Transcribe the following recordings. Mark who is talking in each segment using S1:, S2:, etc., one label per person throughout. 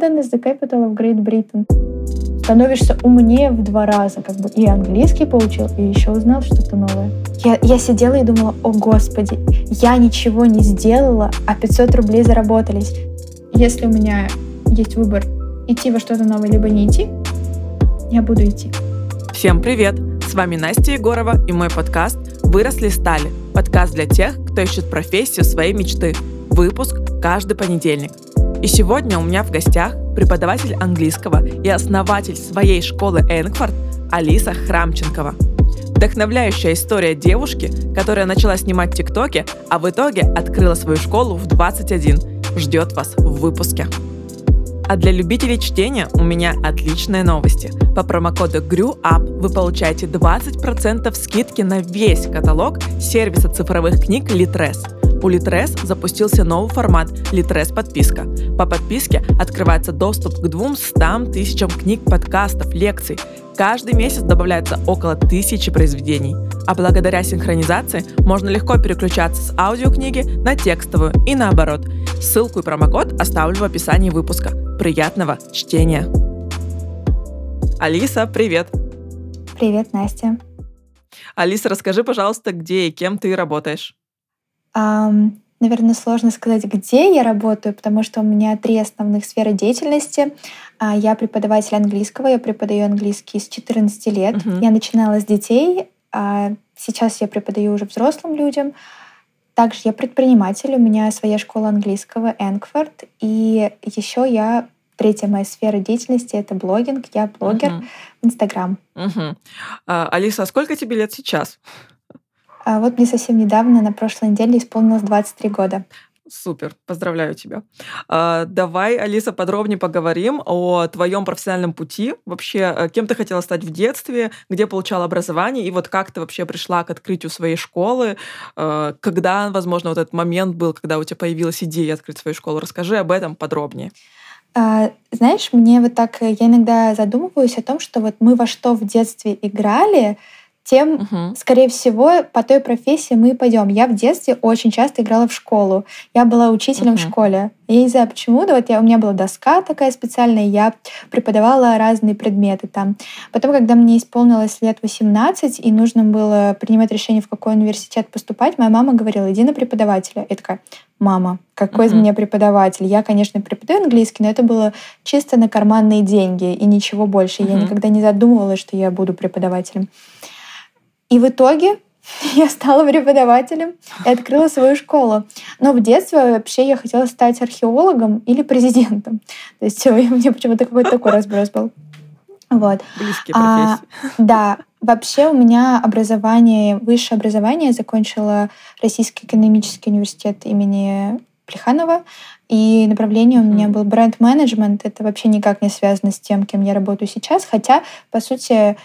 S1: London is the capital of Great Britain. Становишься умнее в два раза, как бы и английский получил, и еще узнал что-то новое. Я, я сидела и думала, о господи, я ничего не сделала, а 500 рублей заработались. Если у меня есть выбор идти во что-то новое, либо не идти, я буду идти.
S2: Всем привет! С вами Настя Егорова и мой подкаст «Выросли стали». Подкаст для тех, кто ищет профессию своей мечты. Выпуск каждый понедельник. И сегодня у меня в гостях преподаватель английского и основатель своей школы Энкфорд Алиса Храмченкова. Вдохновляющая история девушки, которая начала снимать тиктоки, а в итоге открыла свою школу в 21. Ждет вас в выпуске. А для любителей чтения у меня отличные новости. По промокоду GREWUP вы получаете 20% скидки на весь каталог сервиса цифровых книг Litres – у Litres запустился новый формат Litres подписка. По подписке открывается доступ к 200 тысячам книг, подкастов, лекций. Каждый месяц добавляется около тысячи произведений. А благодаря синхронизации можно легко переключаться с аудиокниги на текстовую и наоборот. Ссылку и промокод оставлю в описании выпуска. Приятного чтения! Алиса, привет!
S1: Привет, Настя.
S2: Алиса, расскажи, пожалуйста, где и кем ты работаешь?
S1: Наверное, сложно сказать, где я работаю, потому что у меня три основных сферы деятельности. А, я преподаватель английского, я преподаю английский с 14 лет. Uh-huh. Я начинала с детей, а сейчас я преподаю уже взрослым людям. Также я предприниматель, у меня своя школа английского, Энкфорд. И еще я Третья моя сфера деятельности — это блогинг. Я блогер uh-huh. в Инстаграм.
S2: Uh-huh. А, Алиса, а сколько тебе лет сейчас?
S1: А вот мне совсем недавно, на прошлой неделе, исполнилось 23 года.
S2: Супер, поздравляю тебя. А, давай, Алиса, подробнее поговорим о твоем профессиональном пути. Вообще, э, кем ты хотела стать в детстве, где получала образование, и вот как ты вообще пришла к открытию своей школы, э, когда, возможно, вот этот момент был, когда у тебя появилась идея открыть свою школу. Расскажи об этом подробнее.
S1: А, знаешь, мне вот так, я иногда задумываюсь о том, что вот мы во что в детстве играли, тем, угу. скорее всего, по той профессии мы и пойдем. Я в детстве очень часто играла в школу. Я была учителем угу. в школе. Я не знаю почему, да вот я, у меня была доска такая специальная, я преподавала разные предметы там. Потом, когда мне исполнилось лет 18, и нужно было принимать решение, в какой университет поступать, моя мама говорила, иди на преподавателя. Я такая, мама, какой uh-huh. из меня преподаватель? Я, конечно, преподаю английский, но это было чисто на карманные деньги и ничего больше. Uh-huh. Я никогда не задумывалась, что я буду преподавателем. И в итоге я стала преподавателем и открыла свою школу. Но в детстве вообще я хотела стать археологом или президентом. То есть у меня почему-то какой-то такой разброс был. Вот.
S2: Близкие а,
S1: Да. Вообще у меня образование, высшее образование, я закончила Российский экономический университет имени Плеханова, и направление у меня был бренд-менеджмент. Это вообще никак не связано с тем, кем я работаю сейчас, хотя, по сути,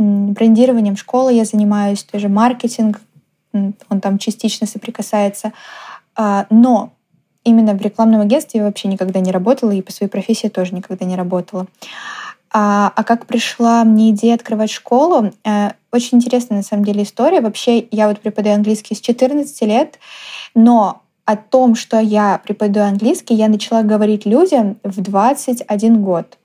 S1: брендированием школы я занимаюсь, тоже маркетинг, он там частично соприкасается. А, но именно в рекламном агентстве я вообще никогда не работала, и по своей профессии тоже никогда не работала. А, а как пришла мне идея открывать школу? Э, очень интересная на самом деле история. Вообще я вот преподаю английский с 14 лет, но о том, что я преподаю английский, я начала говорить людям в 21 год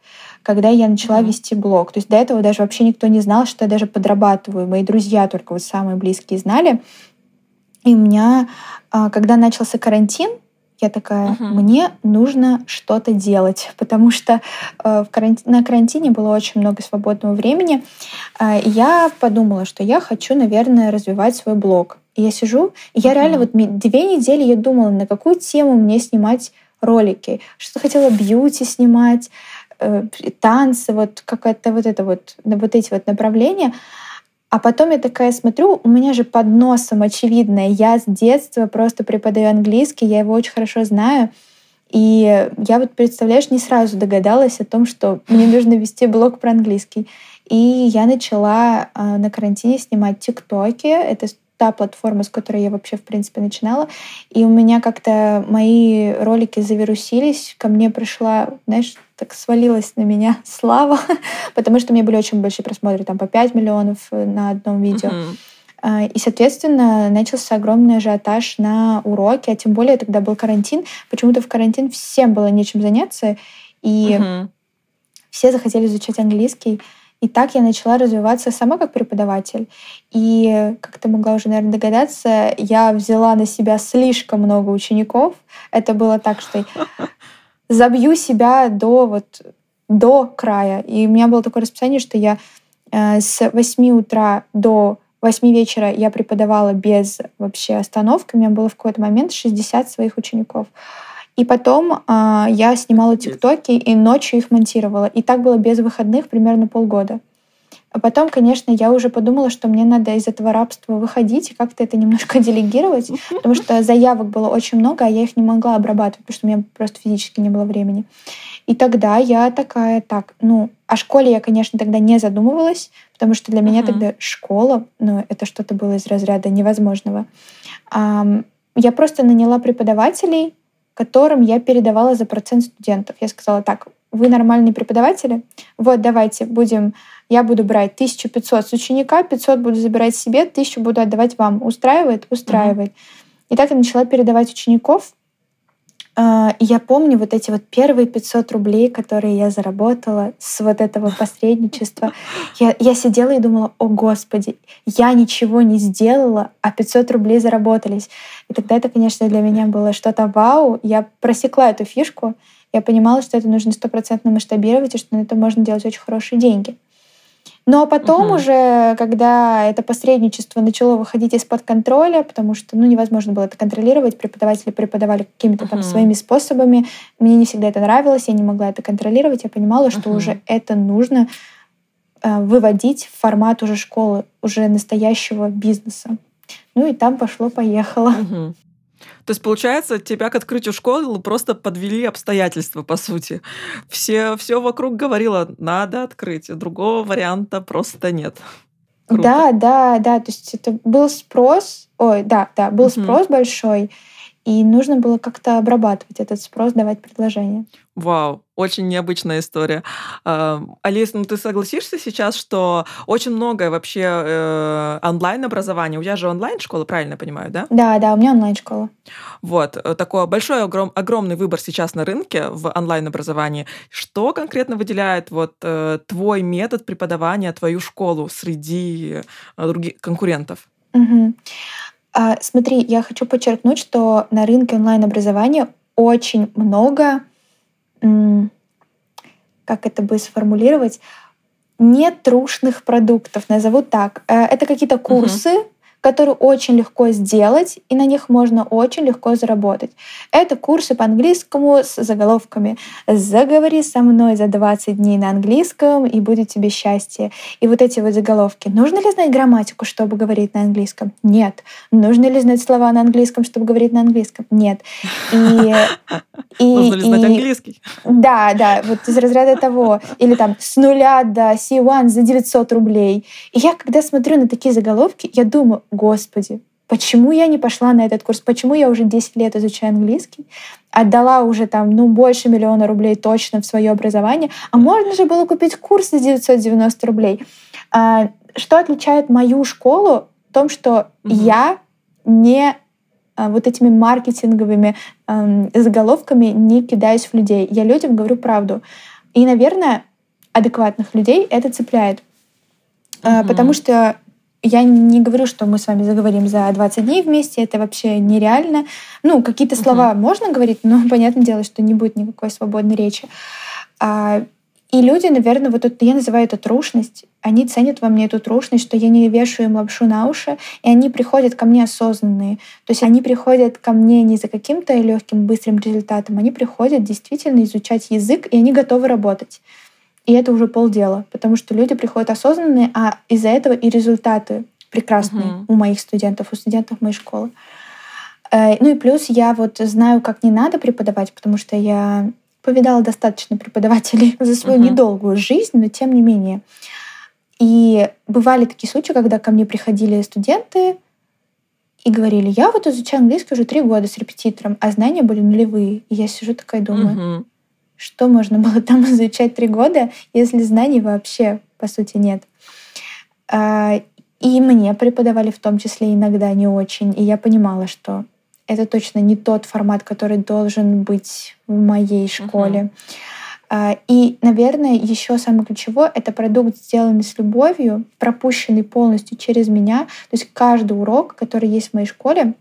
S1: когда я начала mm-hmm. вести блог. То есть до этого даже вообще никто не знал, что я даже подрабатываю. Мои друзья только вот самые близкие знали. И у меня, а, когда начался карантин, я такая, uh-huh. мне нужно что-то делать, потому что э, в карантин, на карантине было очень много свободного времени. Э, и я подумала, что я хочу, наверное, развивать свой блог. И я сижу, и я uh-huh. реально вот две недели я думала, на какую тему мне снимать ролики. Что хотела бьюти снимать, танцы, вот какая-то вот это вот, вот эти вот направления. А потом я такая смотрю, у меня же под носом очевидно, я с детства просто преподаю английский, я его очень хорошо знаю. И я вот, представляешь, не сразу догадалась о том, что мне нужно вести блог про английский. И я начала э, на карантине снимать тиктоки. Это та платформа, с которой я вообще, в принципе, начинала. И у меня как-то мои ролики завирусились. Ко мне пришла, знаешь, так свалилась на меня слава, потому что у меня были очень большие просмотры, там по 5 миллионов э, на одном видео. Uh-huh. И, соответственно, начался огромный ажиотаж на уроки, а тем более тогда был карантин. Почему-то в карантин всем было нечем заняться. И угу. все захотели изучать английский. И так я начала развиваться сама как преподаватель. И, как ты могла уже, наверное, догадаться, я взяла на себя слишком много учеников. Это было так, что забью себя до вот до края. И у меня было такое расписание, что я э, с 8 утра до 8 вечера я преподавала без вообще остановки. У меня было в какой-то момент 60 своих учеников. И потом э, я снимала тиктоки и ночью их монтировала. И так было без выходных примерно полгода. А потом, конечно, я уже подумала, что мне надо из этого рабства выходить и как-то это немножко делегировать, потому что заявок было очень много, а я их не могла обрабатывать, потому что у меня просто физически не было времени. И тогда я такая, так, ну, о школе я, конечно, тогда не задумывалась, потому что для меня uh-huh. тогда школа, ну, это что-то было из разряда невозможного. Я просто наняла преподавателей, которым я передавала за процент студентов. Я сказала, так, вы нормальные преподаватели, вот давайте будем, я буду брать 1500 с ученика, 500 буду забирать себе, 1000 буду отдавать вам. Устраивает? Устраивает. Uh-huh. И так я начала передавать учеников. А, я помню вот эти вот первые 500 рублей, которые я заработала с вот этого посредничества. Я, я сидела и думала, о господи, я ничего не сделала, а 500 рублей заработались. И тогда это, конечно, для меня было что-то вау. Я просекла эту фишку. Я понимала, что это нужно стопроцентно масштабировать и что на это можно делать очень хорошие деньги. Но потом угу. уже, когда это посредничество начало выходить из-под контроля, потому что ну, невозможно было это контролировать, преподаватели преподавали какими-то угу. там своими способами, мне не всегда это нравилось, я не могла это контролировать, я понимала, что угу. уже это нужно э, выводить в формат уже школы, уже настоящего бизнеса. Ну и там пошло-поехало.
S2: Угу. То есть, получается, тебя к открытию школы просто подвели обстоятельства, по сути. Все, все вокруг говорило, надо открыть, другого варианта просто нет.
S1: Круто. Да, да, да. То есть это был спрос, ой, да, да, был угу. спрос большой, и нужно было как-то обрабатывать этот спрос, давать предложение.
S2: Вау, очень необычная история. Алис, ну ты согласишься сейчас, что очень многое вообще э, онлайн-образование, у тебя же онлайн-школа, правильно я понимаю, да?
S1: Да, да, у меня онлайн-школа.
S2: Вот, э, такой большой, огром, огромный выбор сейчас на рынке в онлайн-образовании. Что конкретно выделяет вот э, твой метод преподавания, твою школу среди других конкурентов?
S1: Угу. А, смотри, я хочу подчеркнуть, что на рынке онлайн-образования очень много как это бы сформулировать, нетрушных продуктов, назову так. Э, это какие-то курсы, угу которые очень легко сделать, и на них можно очень легко заработать. Это курсы по английскому с заголовками «Заговори со мной за 20 дней на английском, и будет тебе счастье». И вот эти вот заголовки. Нужно ли знать грамматику, чтобы говорить на английском? Нет. Нужно ли знать слова на английском, чтобы говорить на английском? Нет.
S2: И, и, Нужно ли знать и, английский?
S1: Да, да, вот из разряда того. Или там с нуля до C1 за 900 рублей. И я, когда смотрю на такие заголовки, я думаю, Господи, почему я не пошла на этот курс? Почему я уже 10 лет изучаю английский? Отдала уже там, ну, больше миллиона рублей точно в свое образование. А можно же было купить курс за 990 рублей. А, что отличает мою школу? В том, что угу. я не а, вот этими маркетинговыми э, заголовками не кидаюсь в людей. Я людям говорю правду. И, наверное, адекватных людей это цепляет. Угу. Потому что я не говорю, что мы с вами заговорим за 20 дней вместе, это вообще нереально. Ну, какие-то слова uh-huh. можно говорить, но понятное дело, что не будет никакой свободной речи. А, и люди, наверное, вот это, я называю это трушность, они ценят во мне эту трушность, что я не вешаю им лапшу на уши, и они приходят ко мне осознанные. То есть они приходят ко мне не за каким-то легким, быстрым результатом, они приходят действительно изучать язык, и они готовы работать. И это уже полдела, потому что люди приходят осознанные, а из-за этого и результаты прекрасные uh-huh. у моих студентов, у студентов моей школы. Э, ну и плюс я вот знаю, как не надо преподавать, потому что я повидала достаточно преподавателей за свою uh-huh. недолгую жизнь, но тем не менее. И бывали такие случаи, когда ко мне приходили студенты и говорили, я вот изучаю английский уже три года с репетитором, а знания были нулевые. И я сижу такая думаю, uh-huh что можно было там изучать три года, если знаний вообще, по сути, нет. А, и мне преподавали в том числе иногда не очень. И я понимала, что это точно не тот формат, который должен быть в моей школе. А, и, наверное, еще самое ключевое — это продукт, сделанный с любовью, пропущенный полностью через меня. То есть каждый урок, который есть в моей школе,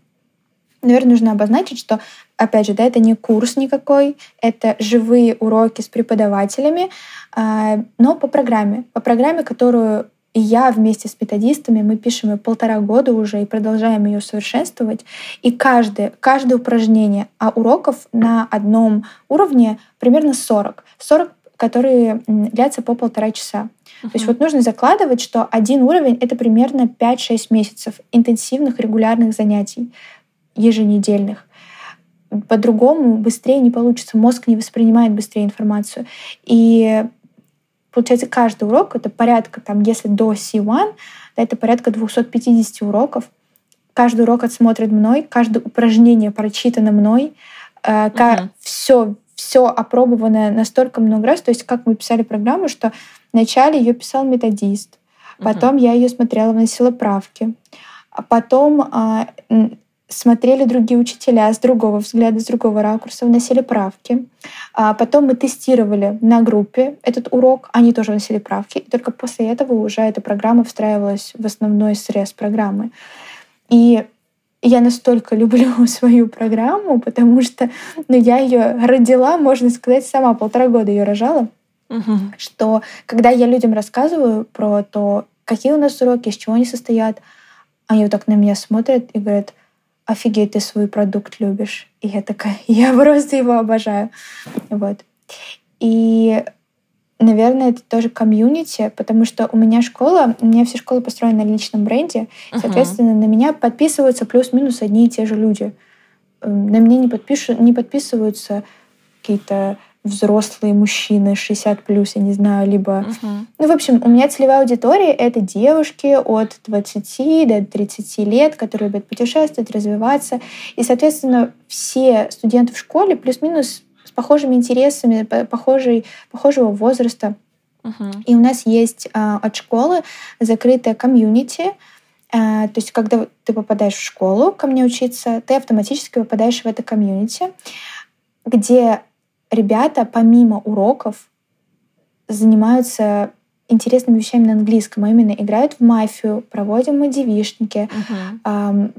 S1: наверное, нужно обозначить, что, опять же, да, это не курс никакой, это живые уроки с преподавателями, а, но по программе, по программе, которую и я вместе с методистами, мы пишем ее полтора года уже и продолжаем ее совершенствовать. И каждое, каждое упражнение, а уроков на одном уровне примерно 40. 40 которые длятся по полтора часа. Uh-huh. То есть вот нужно закладывать, что один уровень — это примерно 5-6 месяцев интенсивных регулярных занятий еженедельных. По-другому быстрее не получится. Мозг не воспринимает быстрее информацию. И получается, каждый урок — это порядка, там, если до C1, да, это порядка 250 уроков. Каждый урок отсмотрен мной, каждое упражнение прочитано мной. Э, uh-huh. Все, все опробовано настолько много раз. То есть, как мы писали программу, что вначале ее писал методист, потом uh-huh. я ее смотрела, вносила правки, а потом а, смотрели другие учителя с другого взгляда, с другого ракурса, вносили правки. А потом мы тестировали на группе этот урок, они тоже вносили правки. И только после этого уже эта программа встраивалась в основной срез программы. И я настолько люблю свою программу, потому что ну, я ее родила, можно сказать, сама полтора года ее рожала. Угу. Что когда я людям рассказываю про то, какие у нас уроки, из чего они состоят, они вот так на меня смотрят и говорят, офигеть, ты свой продукт любишь. И я такая, я просто его обожаю. Вот. И, наверное, это тоже комьюнити, потому что у меня школа, у меня вся школа построена на личном бренде. Uh-huh. Соответственно, на меня подписываются плюс-минус одни и те же люди. Эм, на меня не, подпишу, не подписываются какие-то взрослые мужчины 60 плюс, я не знаю, либо... Uh-huh. Ну, в общем, у меня целевая аудитория — это девушки от 20 до 30 лет, которые любят путешествовать, развиваться. И, соответственно, все студенты в школе плюс-минус с похожими интересами, похожей, похожего возраста. Uh-huh. И у нас есть а, от школы закрытая комьюнити, а, то есть, когда ты попадаешь в школу ко мне учиться, ты автоматически попадаешь в это комьюнити, где ребята помимо уроков занимаются интересными вещами на английском, а именно играют в мафию, проводим мы девишники, uh-huh. эм,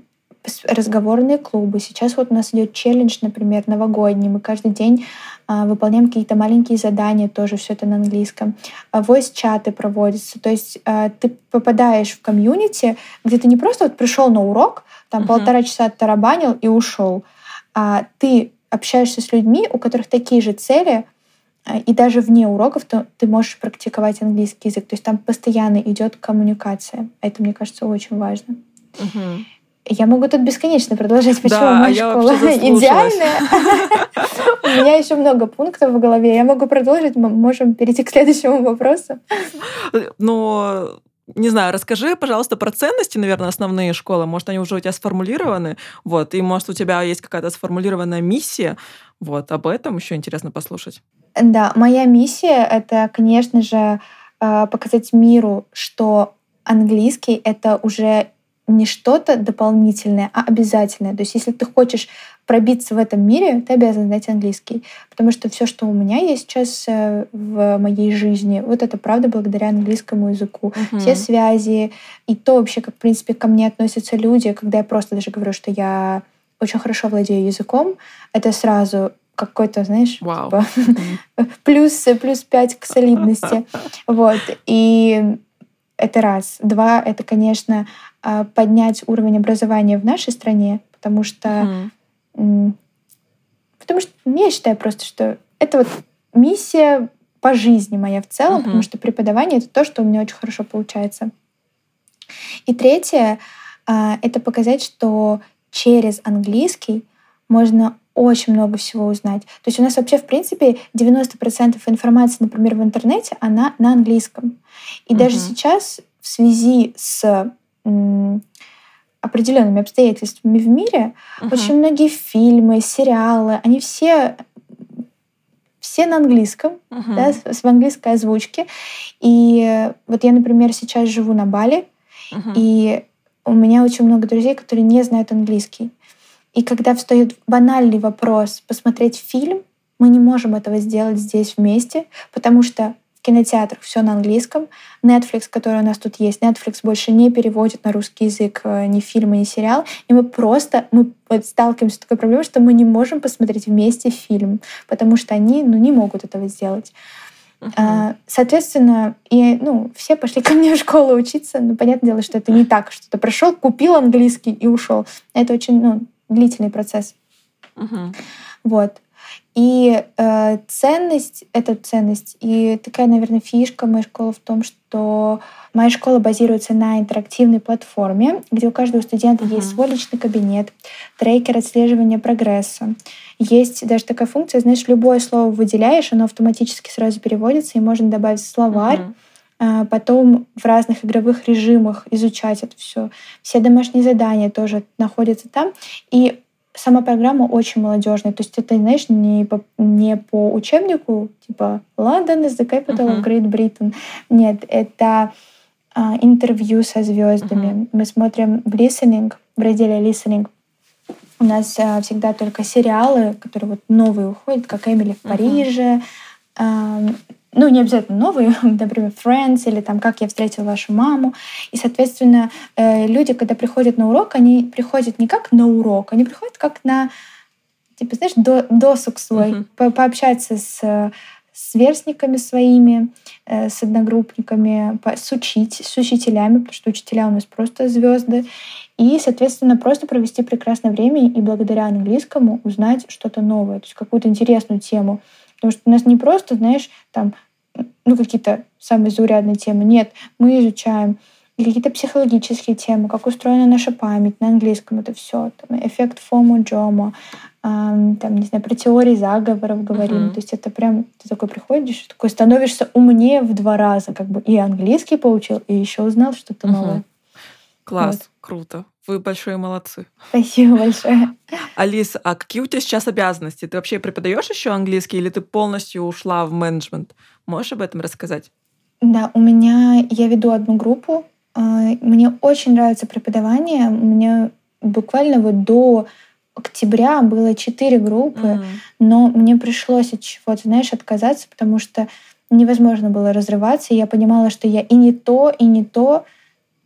S1: разговорные клубы. Сейчас вот у нас идет челлендж, например, новогодний. Мы каждый день э, выполняем какие-то маленькие задания, тоже все это на английском. А voice-чаты проводятся. То есть э, ты попадаешь в комьюнити, где ты не просто вот пришел на урок, там uh-huh. полтора часа тарабанил и ушел, а ты общаешься с людьми, у которых такие же цели, а, и даже вне уроков то ты можешь практиковать английский язык. То есть там постоянно идет коммуникация. Это, мне кажется, очень важно. Угу. Я могу тут бесконечно продолжать, почему да, моя школа идеальная. У меня еще много пунктов в голове. Я могу продолжить, мы можем перейти к следующему вопросу.
S2: Но не знаю, расскажи, пожалуйста, про ценности, наверное, основные школы. Может, они уже у тебя сформулированы, вот, и может, у тебя есть какая-то сформулированная миссия. Вот, об этом еще интересно послушать.
S1: Да, моя миссия — это, конечно же, э, показать миру, что английский — это уже не что-то дополнительное, а обязательное. То есть если ты хочешь пробиться в этом мире, ты обязан знать английский. Потому что все, что у меня есть сейчас э, в моей жизни, вот это правда благодаря английскому языку. Uh-huh. Все связи и то вообще, как, в принципе, ко мне относятся люди, когда я просто даже говорю, что я очень хорошо владею языком, это сразу какой-то, знаешь, wow. типа, mm-hmm. плюс, плюс пять к солидности. Вот. И это раз. Два — это, конечно, а, поднять уровень образования в нашей стране, потому что, mm. Потому что я считаю просто, что это вот миссия по жизни моя в целом, mm-hmm. потому что преподавание — это то, что у меня очень хорошо получается. И третье а, — это показать, что через английский можно очень много всего узнать. То есть у нас вообще, в принципе, 90% информации, например, в интернете, она на английском. И uh-huh. даже сейчас в связи с определенными обстоятельствами в мире uh-huh. очень многие фильмы, сериалы, они все все на английском, uh-huh. да, с, с английской озвучки. И вот я, например, сейчас живу на Бали, uh-huh. и у меня очень много друзей, которые не знают английский. И когда встает банальный вопрос посмотреть фильм мы не можем этого сделать здесь вместе, потому что кинотеатрах все на английском. Netflix, который у нас тут есть, Netflix больше не переводит на русский язык э, ни фильмы, ни сериал. И мы просто мы сталкиваемся с такой проблемой, что мы не можем посмотреть вместе фильм, потому что они ну, не могут этого сделать. Uh-huh. Соответственно, и, ну, все пошли ко мне в школу учиться. Ну, понятное дело, что это не так, что ты пришел, купил английский и ушел. Это очень ну, длительный процесс. Uh-huh. Вот. И э, ценность — это ценность. И такая, наверное, фишка моей школы в том, что моя школа базируется на интерактивной платформе, где у каждого студента uh-huh. есть свой личный кабинет, трекер отслеживания прогресса. Есть даже такая функция, знаешь, любое слово выделяешь, оно автоматически сразу переводится, и можно добавить словарь, uh-huh. потом в разных игровых режимах изучать это все. Все домашние задания тоже находятся там. И сама программа очень молодежная. То есть это, знаешь, не по, не по учебнику, типа London is the capital uh-huh. of Great Britain. Нет, это а, интервью со звездами. Uh-huh. Мы смотрим в listening, в разделе listening. У нас а, всегда только сериалы, которые вот новые уходят, как Эмили в Париже, uh-huh ну, не обязательно новые, например, Friends или там «Как я встретил вашу маму». И, соответственно, э, люди, когда приходят на урок, они приходят не как на урок, они приходят как на, типа, знаешь, до, досуг свой, uh-huh. по пообщаться с с сверстниками своими, э, с одногруппниками, с, учить, с учителями, потому что учителя у нас просто звезды. И, соответственно, просто провести прекрасное время и благодаря английскому узнать что-то новое, то есть какую-то интересную тему. Потому что у нас не просто, знаешь, там ну, какие-то самые заурядные темы. Нет, мы изучаем какие-то психологические темы, как устроена наша память на английском, это все, там, эффект фомо джомо, эм, там, не знаю, про теории заговоров говорим. Uh-huh. То есть это прям, ты такой приходишь, такой становишься умнее в два раза, как бы и английский получил, и еще узнал что-то uh-huh. новое.
S2: Класс, вот. круто. Вы большие молодцы.
S1: Спасибо большое.
S2: Алис, а какие у тебя сейчас обязанности? Ты вообще преподаешь еще английский или ты полностью ушла в менеджмент? Можешь об этом рассказать?
S1: Да, у меня я веду одну группу. А, мне очень нравится преподавание. У меня буквально вот до октября было четыре группы, mm. но мне пришлось от чего-то, знаешь, отказаться, потому что невозможно было разрываться. И я понимала, что я и не то, и не то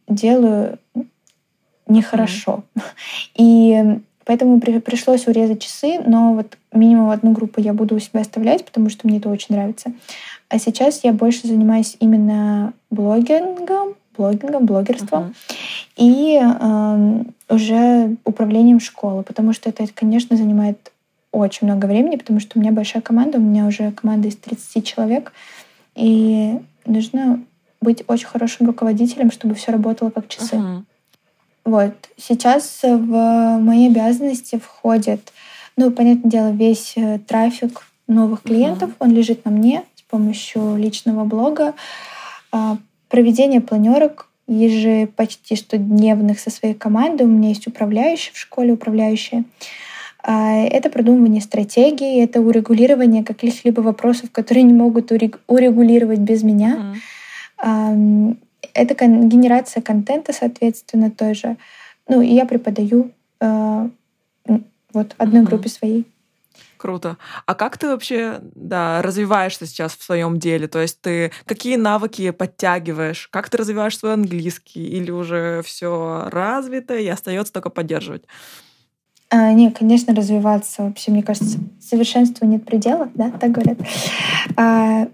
S1: делаю нехорошо. Mm. И поэтому при, пришлось урезать часы, но вот минимум одну группу я буду у себя оставлять, потому что мне это очень нравится. А сейчас я больше занимаюсь именно блогингом, блогингом, блогерством uh-huh. и э, уже управлением школы, потому что это, конечно, занимает очень много времени, потому что у меня большая команда, у меня уже команда из 30 человек, и нужно быть очень хорошим руководителем, чтобы все работало как часы. Uh-huh. Вот. Сейчас в мои обязанности входит, ну, понятное дело, весь э, трафик новых клиентов, он лежит на мне с помощью личного блога. А, проведение планерок еже почти что дневных со своей командой. У меня есть управляющие в школе, управляющие. А, это продумывание стратегии, это урегулирование каких-либо вопросов, которые не могут урегулировать без меня. Uh-huh. Это генерация контента, соответственно, тоже. Ну, и я преподаю э, вот одной mm-hmm. группе своей.
S2: Круто. А как ты вообще, да, развиваешься сейчас в своем деле? То есть ты какие навыки подтягиваешь? Как ты развиваешь свой английский? Или уже все развито и остается только поддерживать?
S1: А, не, конечно, развиваться вообще, мне кажется, совершенству нет предела, да, так говорят. А,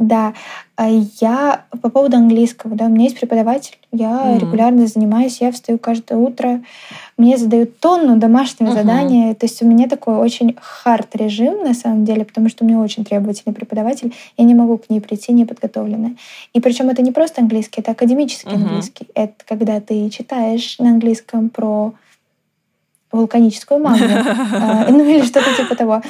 S1: да, а я по поводу английского, да, у меня есть преподаватель, я mm. регулярно занимаюсь, я встаю каждое утро, мне задают тонну домашнего uh-huh. задания, то есть у меня такой очень хард режим на самом деле, потому что у меня очень требовательный преподаватель, я не могу к ней прийти неподготовленная. И причем это не просто английский, это академический uh-huh. английский, это когда ты читаешь на английском про вулканическую магму, а, ну или что-то типа того.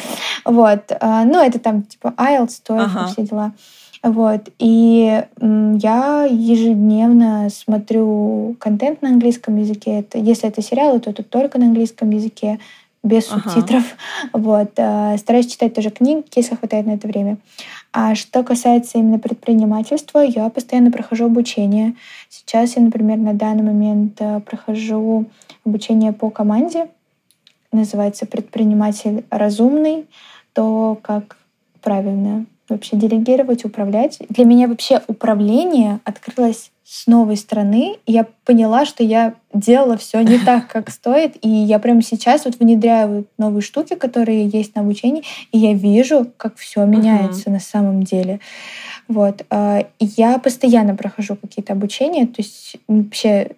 S1: Вот. А, ну, это там типа IELTS, TOEFL, все дела. Вот. И я ежедневно смотрю контент на английском языке. Это, если это сериалы, то это только на английском языке, без субтитров. Вот. А, стараюсь читать тоже книги, если хватает на это время. А что касается именно предпринимательства, я постоянно прохожу обучение. Сейчас я, например, на данный момент э, прохожу обучение по команде. Называется «Предприниматель разумный». то, как правильно вообще делегировать, управлять. Для меня вообще управление открылось с новой стороны. И я поняла, что я делала все не так, как стоит. И я прямо сейчас вот внедряю новые штуки, которые есть на обучении, и я вижу, как все меняется uh-huh. на самом деле. Вот. А, я постоянно прохожу какие-то обучения. То есть вообще,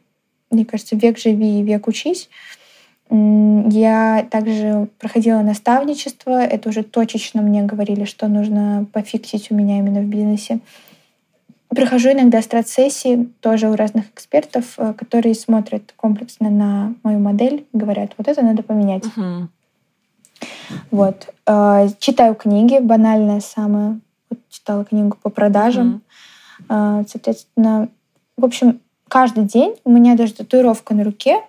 S1: мне кажется, век живи, век учись. Я также проходила наставничество. Это уже точечно мне говорили, что нужно пофиксить у меня именно в бизнесе. Прохожу иногда страт-сессии тоже у разных экспертов, э, которые смотрят комплексно на мою модель, говорят, вот это надо поменять. Uh-huh. Вот. Э, читаю книги, банальное самое. Вот читала книгу по продажам. Uh-huh. Соответственно, в общем, каждый день у меня даже татуировка на руке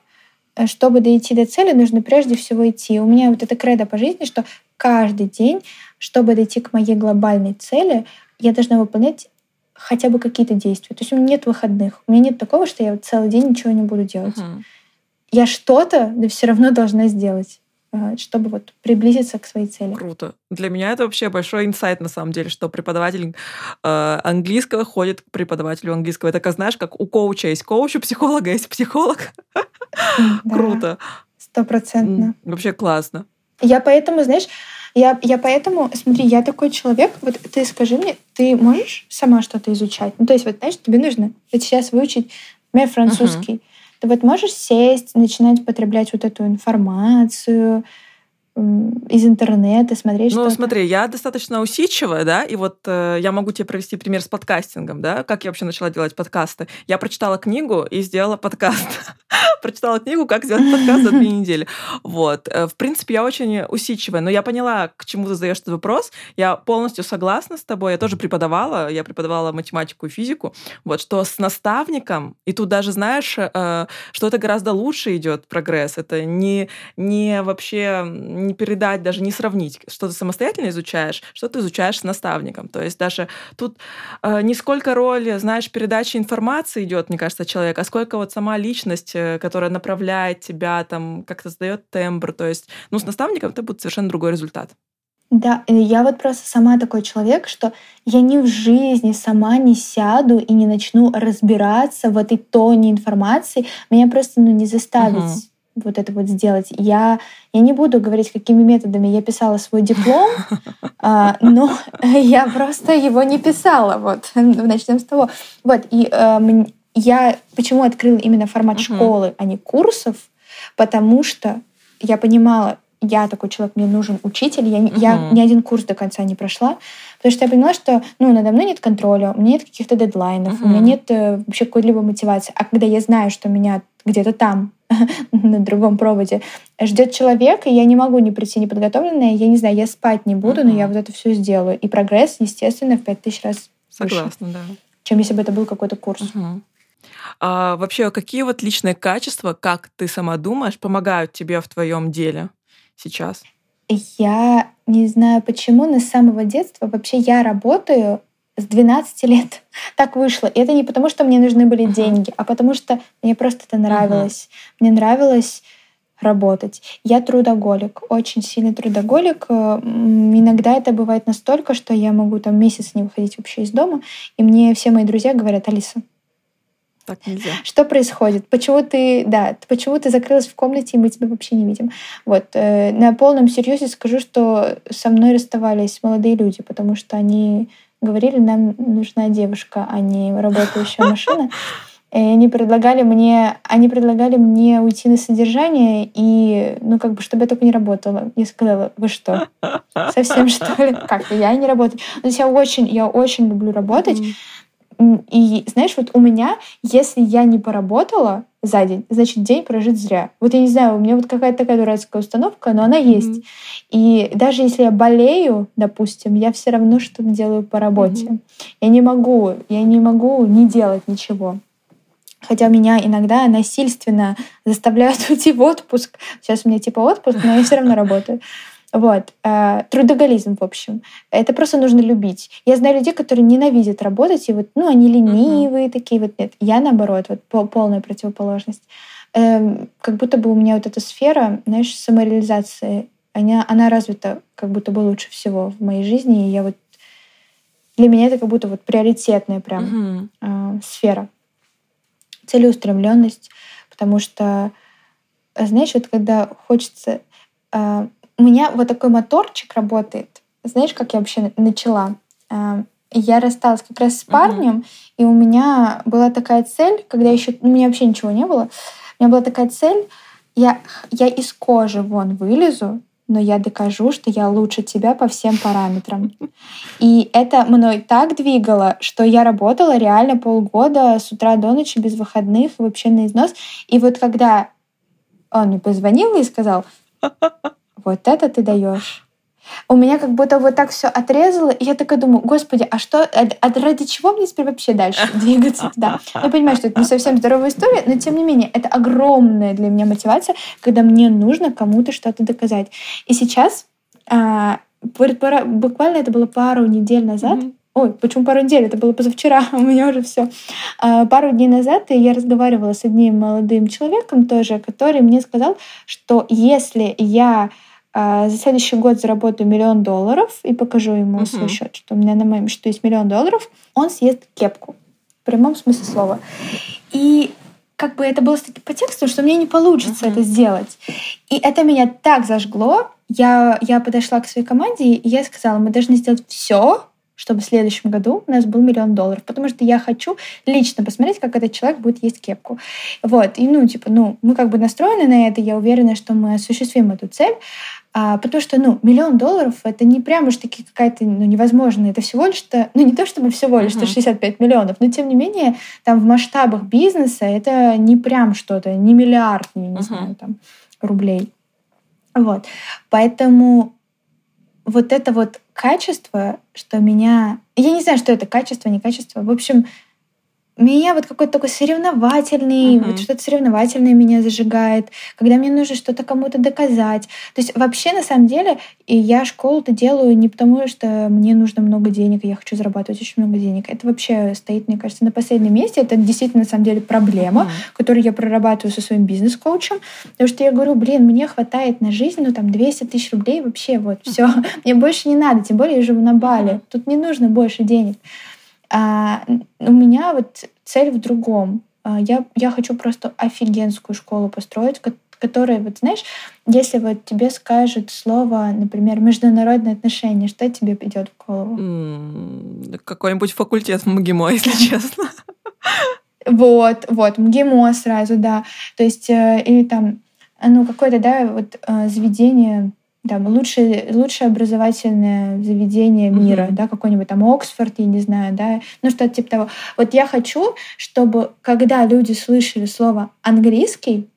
S1: чтобы дойти до цели, нужно прежде всего идти. У меня вот это кредо по жизни, что каждый день, чтобы дойти к моей глобальной цели, я должна выполнять хотя бы какие-то действия. То есть у меня нет выходных. У меня нет такого, что я целый день ничего не буду делать. Uh-huh. Я что-то, да все равно должна сделать э, чтобы вот приблизиться к своей цели.
S2: Круто. Для меня это вообще большой инсайт, на самом деле, что преподаватель э, английского ходит к преподавателю английского. Это, как знаешь, как у коуча есть коуч, у психолога есть психолог. Круто.
S1: Стопроцентно.
S2: Вообще классно.
S1: Я поэтому, знаешь, я, я поэтому, смотри, я такой человек, вот ты скажи мне, ты можешь сама что-то изучать? Ну, то есть, вот, знаешь, тебе нужно вот сейчас выучить, например, французский. Uh-huh. Ты вот можешь сесть, начинать потреблять вот эту информацию, из интернета, смотреть
S2: Ну, смотри, я достаточно усидчивая, да, и вот э, я могу тебе провести пример с подкастингом, да, как я вообще начала делать подкасты. Я прочитала книгу и сделала подкаст. прочитала книгу «Как сделать подкаст за две недели». Вот. Э, в принципе, я очень усидчивая, но я поняла, к чему ты задаешь этот вопрос. Я полностью согласна с тобой. Я тоже преподавала, я преподавала математику и физику, вот, что с наставником, и тут даже знаешь, э, что это гораздо лучше идет прогресс. Это не, не вообще не передать, даже не сравнить, что ты самостоятельно изучаешь, что ты изучаешь с наставником. То есть даже тут э, не сколько роль, знаешь, передачи информации идет, мне кажется, человек, а сколько вот сама личность, э, которая направляет тебя, там, как-то задает тембр. То есть, ну, с наставником это будет совершенно другой результат.
S1: Да, я вот просто сама такой человек, что я ни в жизни сама не сяду и не начну разбираться в этой тоне информации. Меня просто ну, не заставить угу вот это вот сделать. Я, я не буду говорить, какими методами я писала свой диплом, а, но я просто его не писала. Вот, начнем с того. Вот, и а, я почему открыла именно формат школы, а не курсов, потому что я понимала, я такой человек, мне нужен учитель, я, uh-huh. я ни один курс до конца не прошла, потому что я поняла, что ну, надо мной нет контроля, у меня нет каких-то дедлайнов, uh-huh. у меня нет э, вообще какой-либо мотивации. А когда я знаю, что меня где-то там на другом проводе ждет человек, и я не могу не прийти неподготовленная, я не знаю, я спать не буду, но я вот это все сделаю. И прогресс, естественно, в пять тысяч раз
S2: Согласна, выше, да.
S1: чем если бы это был какой-то курс.
S2: А вообще, какие вот личные качества, как ты сама думаешь, помогают тебе в твоем деле сейчас?
S1: Я не знаю почему, но с самого детства вообще я работаю с 12 лет. Так вышло. И это не потому, что мне нужны были uh-huh. деньги, а потому что мне просто это нравилось. Uh-huh. Мне нравилось работать. Я трудоголик, очень сильный трудоголик. Иногда это бывает настолько, что я могу там месяц не выходить вообще из дома, и мне все мои друзья говорят, Алиса,
S2: так нельзя.
S1: Что происходит? Почему ты, да, почему ты закрылась в комнате, и мы тебя вообще не видим? Вот. Э, на полном серьезе скажу, что со мной расставались молодые люди, потому что они говорили, нам нужна девушка, а не работающая машина. И они предлагали мне, они предлагали мне уйти на содержание, и, ну, как бы, чтобы я только не работала. Я сказала, вы что, совсем что ли? Как, я не работаю. Есть я очень, я очень люблю работать. И знаешь, вот у меня, если я не поработала за день, значит, день прожит зря. Вот я не знаю, у меня вот какая-то такая дурацкая установка, но она mm-hmm. есть. И даже если я болею, допустим, я все равно что-то делаю по работе. Mm-hmm. Я не могу, я не могу не делать ничего. Хотя меня иногда насильственно заставляют уйти в отпуск. Сейчас у меня типа отпуск, но я все равно работаю. Вот. Э, трудоголизм, в общем. Это просто нужно любить. Я знаю людей, которые ненавидят работать, и вот, ну, они ленивые uh-huh. такие. Вот нет. Я, наоборот, вот полная противоположность. Эм, как будто бы у меня вот эта сфера, знаешь, самореализации она, она развита как будто бы лучше всего в моей жизни. И я вот для меня это как будто вот приоритетная прям uh-huh. э, сфера. Целеустремленность, потому что, знаешь, вот когда хочется... Э, у меня вот такой моторчик работает. Знаешь, как я вообще начала? Э, я рассталась как раз с парнем, uh-huh. и у меня была такая цель, когда еще у меня вообще ничего не было, у меня была такая цель, я, я из кожи вон вылезу, но я докажу, что я лучше тебя по всем параметрам. И это мной так двигало, что я работала реально полгода с утра до ночи без выходных, вообще на износ. И вот когда он мне позвонил и сказал, вот это ты даешь у меня как будто вот так все отрезало, и я такая думаю, господи, а что, а, а ради чего мне теперь вообще дальше двигаться туда? Я понимаю, что это не совсем здоровая история, но тем не менее, это огромная для меня мотивация, когда мне нужно кому-то что-то доказать. И сейчас, а, буквально это было пару недель назад, mm-hmm. Ой, почему пару недель? Это было позавчера, у меня уже все. А, пару дней назад я разговаривала с одним молодым человеком тоже, который мне сказал, что если я за следующий год заработаю миллион долларов и покажу ему uh-huh. свой счет, что у меня на моем счету есть миллион долларов, он съест кепку. В прямом смысле слова. И как бы это было по тексту, что мне не получится uh-huh. это сделать. И это меня так зажгло. Я, я подошла к своей команде, и я сказала, мы должны сделать все, чтобы в следующем году у нас был миллион долларов, потому что я хочу лично посмотреть, как этот человек будет есть кепку. Вот, и ну, типа, ну, мы как бы настроены на это, я уверена, что мы осуществим эту цель, а, потому что, ну, миллион долларов — это не прямо уж таки какая-то, ну, невозможная. Это всего лишь-то, ну, не то чтобы всего лишь uh-huh. 165 миллионов, но тем не менее, там в масштабах бизнеса это не прям что-то, не миллиард, не, не uh-huh. знаю, там, рублей. Вот. Поэтому вот это вот качество, что меня... Я не знаю, что это качество, не качество. В общем, меня вот какой-то такой соревновательный, uh-huh. вот что-то соревновательное меня зажигает, когда мне нужно что-то кому-то доказать. То есть вообще на самом деле и я школу-то делаю не потому, что мне нужно много денег, и я хочу зарабатывать очень много денег. Это вообще стоит, мне кажется, на последнем месте. Это действительно на самом деле проблема, uh-huh. которую я прорабатываю со своим бизнес-коучем. Потому что я говорю, блин, мне хватает на жизнь, ну там 200 тысяч рублей вообще, вот, все. Мне больше не надо, тем более я живу на Бали. Тут не нужно больше денег. А, у меня вот цель в другом. А, я, я хочу просто офигенскую школу построить, которая, вот знаешь, если вот тебе скажут слово, например, международные отношения, что тебе идет в голову?
S2: Mm, какой-нибудь факультет МГИМО, если честно.
S1: Вот, вот, МГИМО сразу, да. То есть, э, или там, ну, какое-то, да, вот э, заведение там, лучшее, лучшее образовательное заведение мира, mm-hmm. да, какой-нибудь там Оксфорд, я не знаю, да, ну что-то типа того. Вот я хочу, чтобы когда люди слышали слово английский,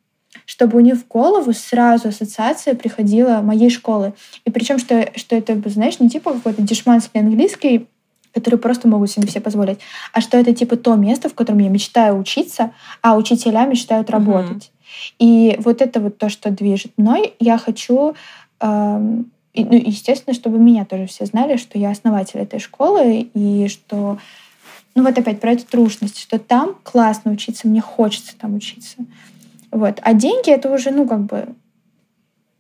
S1: чтобы у них в голову сразу ассоциация приходила моей школы. И причем, что, что это, знаешь, не типа какой-то дешманский английский, который просто могут себе все позволить, а что это типа то место, в котором я мечтаю учиться, а учителя мечтают работать. Mm-hmm. И вот это вот то, что движет мной. Я хочу и, ну, естественно, чтобы меня тоже все знали, что я основатель этой школы, и что, ну вот опять про эту трушность, что там классно учиться, мне хочется там учиться. Вот. А деньги это уже, ну, как бы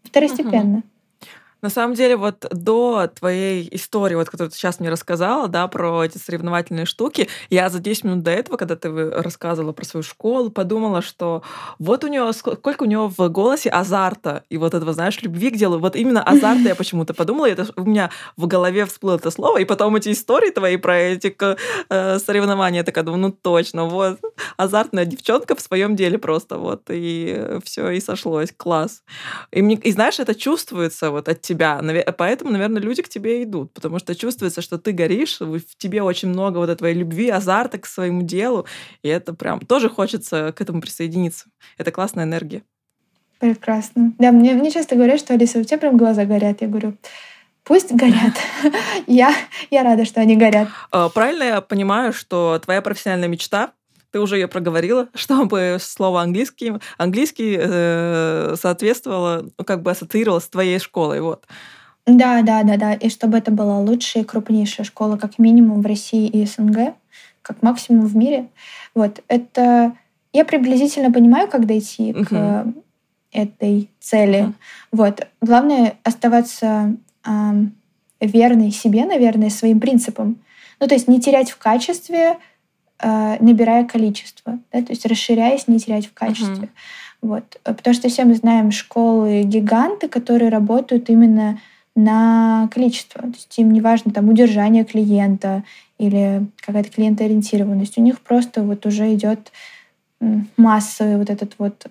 S1: второстепенно. Uh-huh.
S2: На самом деле, вот до твоей истории, вот, которую ты сейчас мне рассказала, да, про эти соревновательные штуки, я за 10 минут до этого, когда ты рассказывала про свою школу, подумала, что вот у нее, сколько у нее в голосе азарта, и вот этого, знаешь, любви к делу, вот именно азарта я почему-то подумала, это у меня в голове всплыло это слово, и потом эти истории твои про эти э, соревнования, я такая думаю, ну точно, вот, азартная девчонка в своем деле просто, вот, и все, и сошлось, класс. И, мне, и знаешь, это чувствуется вот от тебя. Поэтому, наверное, люди к тебе идут, потому что чувствуется, что ты горишь, в тебе очень много вот этой любви, азарта к своему делу, и это прям тоже хочется к этому присоединиться. Это классная энергия.
S1: Прекрасно. Да, мне, мне часто говорят, что Алиса, у тебя прям глаза горят. Я говорю, пусть горят. я, я рада, что они горят.
S2: А, правильно я понимаю, что твоя профессиональная мечта ты уже ее проговорила, чтобы слово английский, английский э, соответствовало, ну, как бы ассоциировалось с твоей школой. Вот.
S1: Да, да, да, да. И чтобы это была лучшая и крупнейшая школа, как минимум в России и СНГ, как максимум в мире. Вот. Это я приблизительно понимаю, как дойти угу. к этой цели. Mm-hmm. Вот. Главное оставаться э, верной себе, наверное, своим принципам. Ну, то есть не терять в качестве, э, набирая количество. Да? То есть расширяясь, не терять в качестве. Mm-hmm. Вот. Потому что все мы знаем школы-гиганты, которые работают именно на количество. То есть им не важно там удержание клиента или какая-то клиентоориентированность. У них просто вот уже идет массовый вот этот вот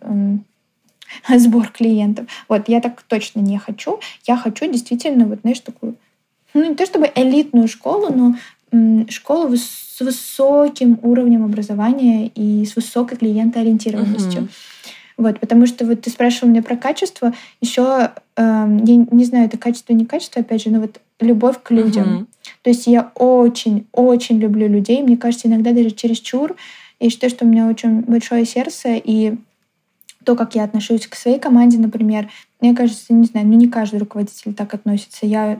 S1: сбор клиентов. Вот я так точно не хочу. Я хочу действительно вот, знаешь, такую, ну не то чтобы элитную школу, но школу с высоким уровнем образования и с высокой клиентоориентированностью. Вот, потому что вот ты спрашивал меня про качество, еще э, эм, я не знаю, это качество, не качество, опять же, но вот любовь к людям. Uh-huh. То есть я очень-очень люблю людей. Мне кажется, иногда даже чересчур. Я считаю, что у меня очень большое сердце, и то, как я отношусь к своей команде, например, мне кажется, не знаю, ну не каждый руководитель так относится. Я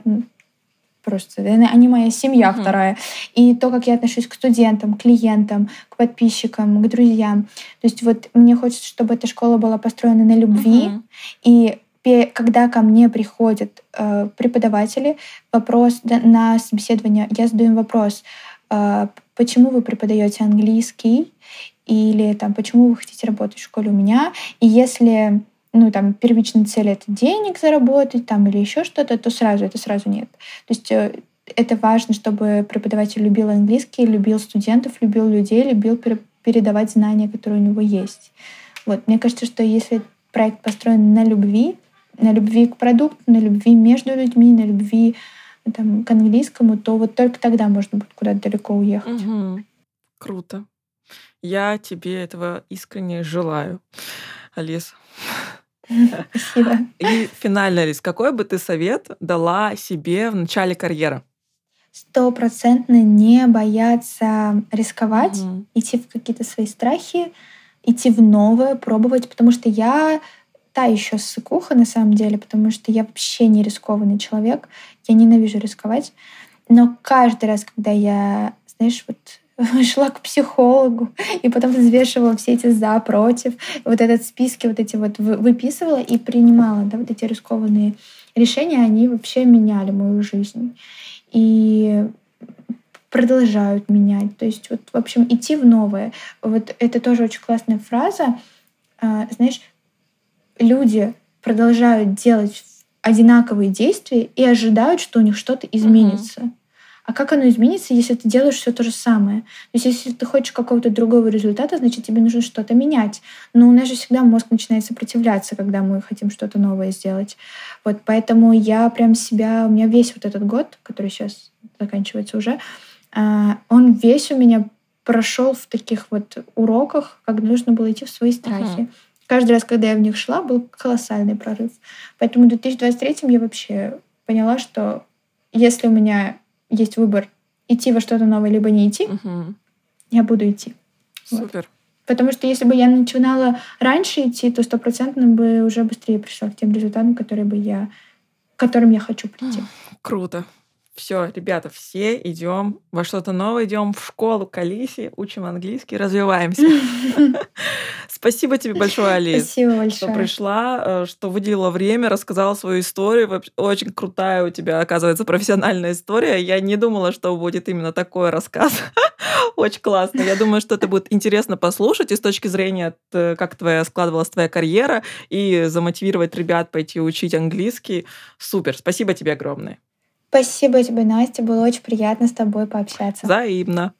S1: просто. Они моя семья uh-huh. вторая. И то, как я отношусь к студентам, клиентам, к подписчикам, к друзьям. То есть вот мне хочется, чтобы эта школа была построена на любви. Uh-huh. И когда ко мне приходят э, преподаватели, вопрос да, на собеседование, я задаю им вопрос, э, почему вы преподаете английский, или там, почему вы хотите работать в школе у меня. И если ну, там, первичная цель — это денег заработать там, или еще что-то, то сразу это сразу нет. То есть э, это важно, чтобы преподаватель любил английский, любил студентов, любил людей, любил передавать знания, которые у него есть. Вот. Мне кажется, что если проект построен на любви, на любви к продукту, на любви между людьми, на любви там, к английскому, то вот только тогда можно будет куда-то далеко уехать.
S2: Угу. Круто. Я тебе этого искренне желаю, Алис.
S1: Спасибо.
S2: И финально, Алис, какой бы ты совет дала себе в начале карьеры?
S1: Стопроцентно не бояться рисковать, угу. идти в какие-то свои страхи, идти в новое, пробовать, потому что я та еще ссыкуха на самом деле, потому что я вообще не рискованный человек, я ненавижу рисковать, но каждый раз, когда я, знаешь, вот шла к психологу и потом взвешивала все эти за, против, вот этот списки вот эти вот выписывала и принимала, да, вот эти рискованные решения, они вообще меняли мою жизнь. И продолжают менять. То есть вот, в общем, идти в новое. Вот это тоже очень классная фраза. А, знаешь, люди продолжают делать одинаковые действия и ожидают, что у них что-то изменится. Uh-huh. А как оно изменится, если ты делаешь все то же самое? То есть если ты хочешь какого-то другого результата, значит тебе нужно что-то менять. Но у нас же всегда мозг начинает сопротивляться, когда мы хотим что-то новое сделать. Вот поэтому я прям себя... У меня весь вот этот год, который сейчас заканчивается уже, а, он весь у меня прошел в таких вот уроках, как нужно было идти в свои страхи. Uh-huh. Каждый раз, когда я в них шла, был колоссальный прорыв. Поэтому в 2023 я вообще поняла, что если у меня есть выбор идти во что-то новое, либо не идти, угу. я буду идти.
S2: Супер. Вот.
S1: Потому что если бы я начинала раньше идти, то стопроцентно бы уже быстрее пришла к тем результатам, которые бы я, к которым я хочу прийти.
S2: Круто. Все, ребята, все идем во что-то новое, идем в школу к Алисе, учим английский, развиваемся. Спасибо тебе большое, Алис. Что пришла, э, что выделила время, рассказала свою историю. Очень крутая у тебя, оказывается, профессиональная история. Я не думала, что будет именно такой рассказ. Очень классно. Я думаю, что это будет интересно послушать и с точки зрения, э, как твоя складывалась твоя карьера, и замотивировать ребят пойти учить английский. Супер. Спасибо тебе огромное.
S1: Спасибо тебе, Настя. Было очень приятно с тобой пообщаться.
S2: Взаимно.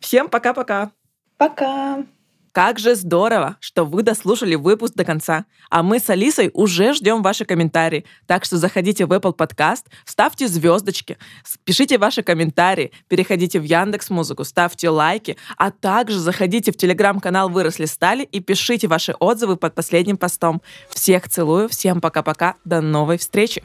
S2: Всем пока-пока.
S1: Пока.
S2: Как же здорово, что вы дослушали выпуск до конца. А мы с Алисой уже ждем ваши комментарии. Так что заходите в Apple Podcast, ставьте звездочки, пишите ваши комментарии, переходите в Яндекс Музыку, ставьте лайки, а также заходите в телеграм-канал «Выросли стали» и пишите ваши отзывы под последним постом. Всех целую, всем пока-пока, до новой встречи!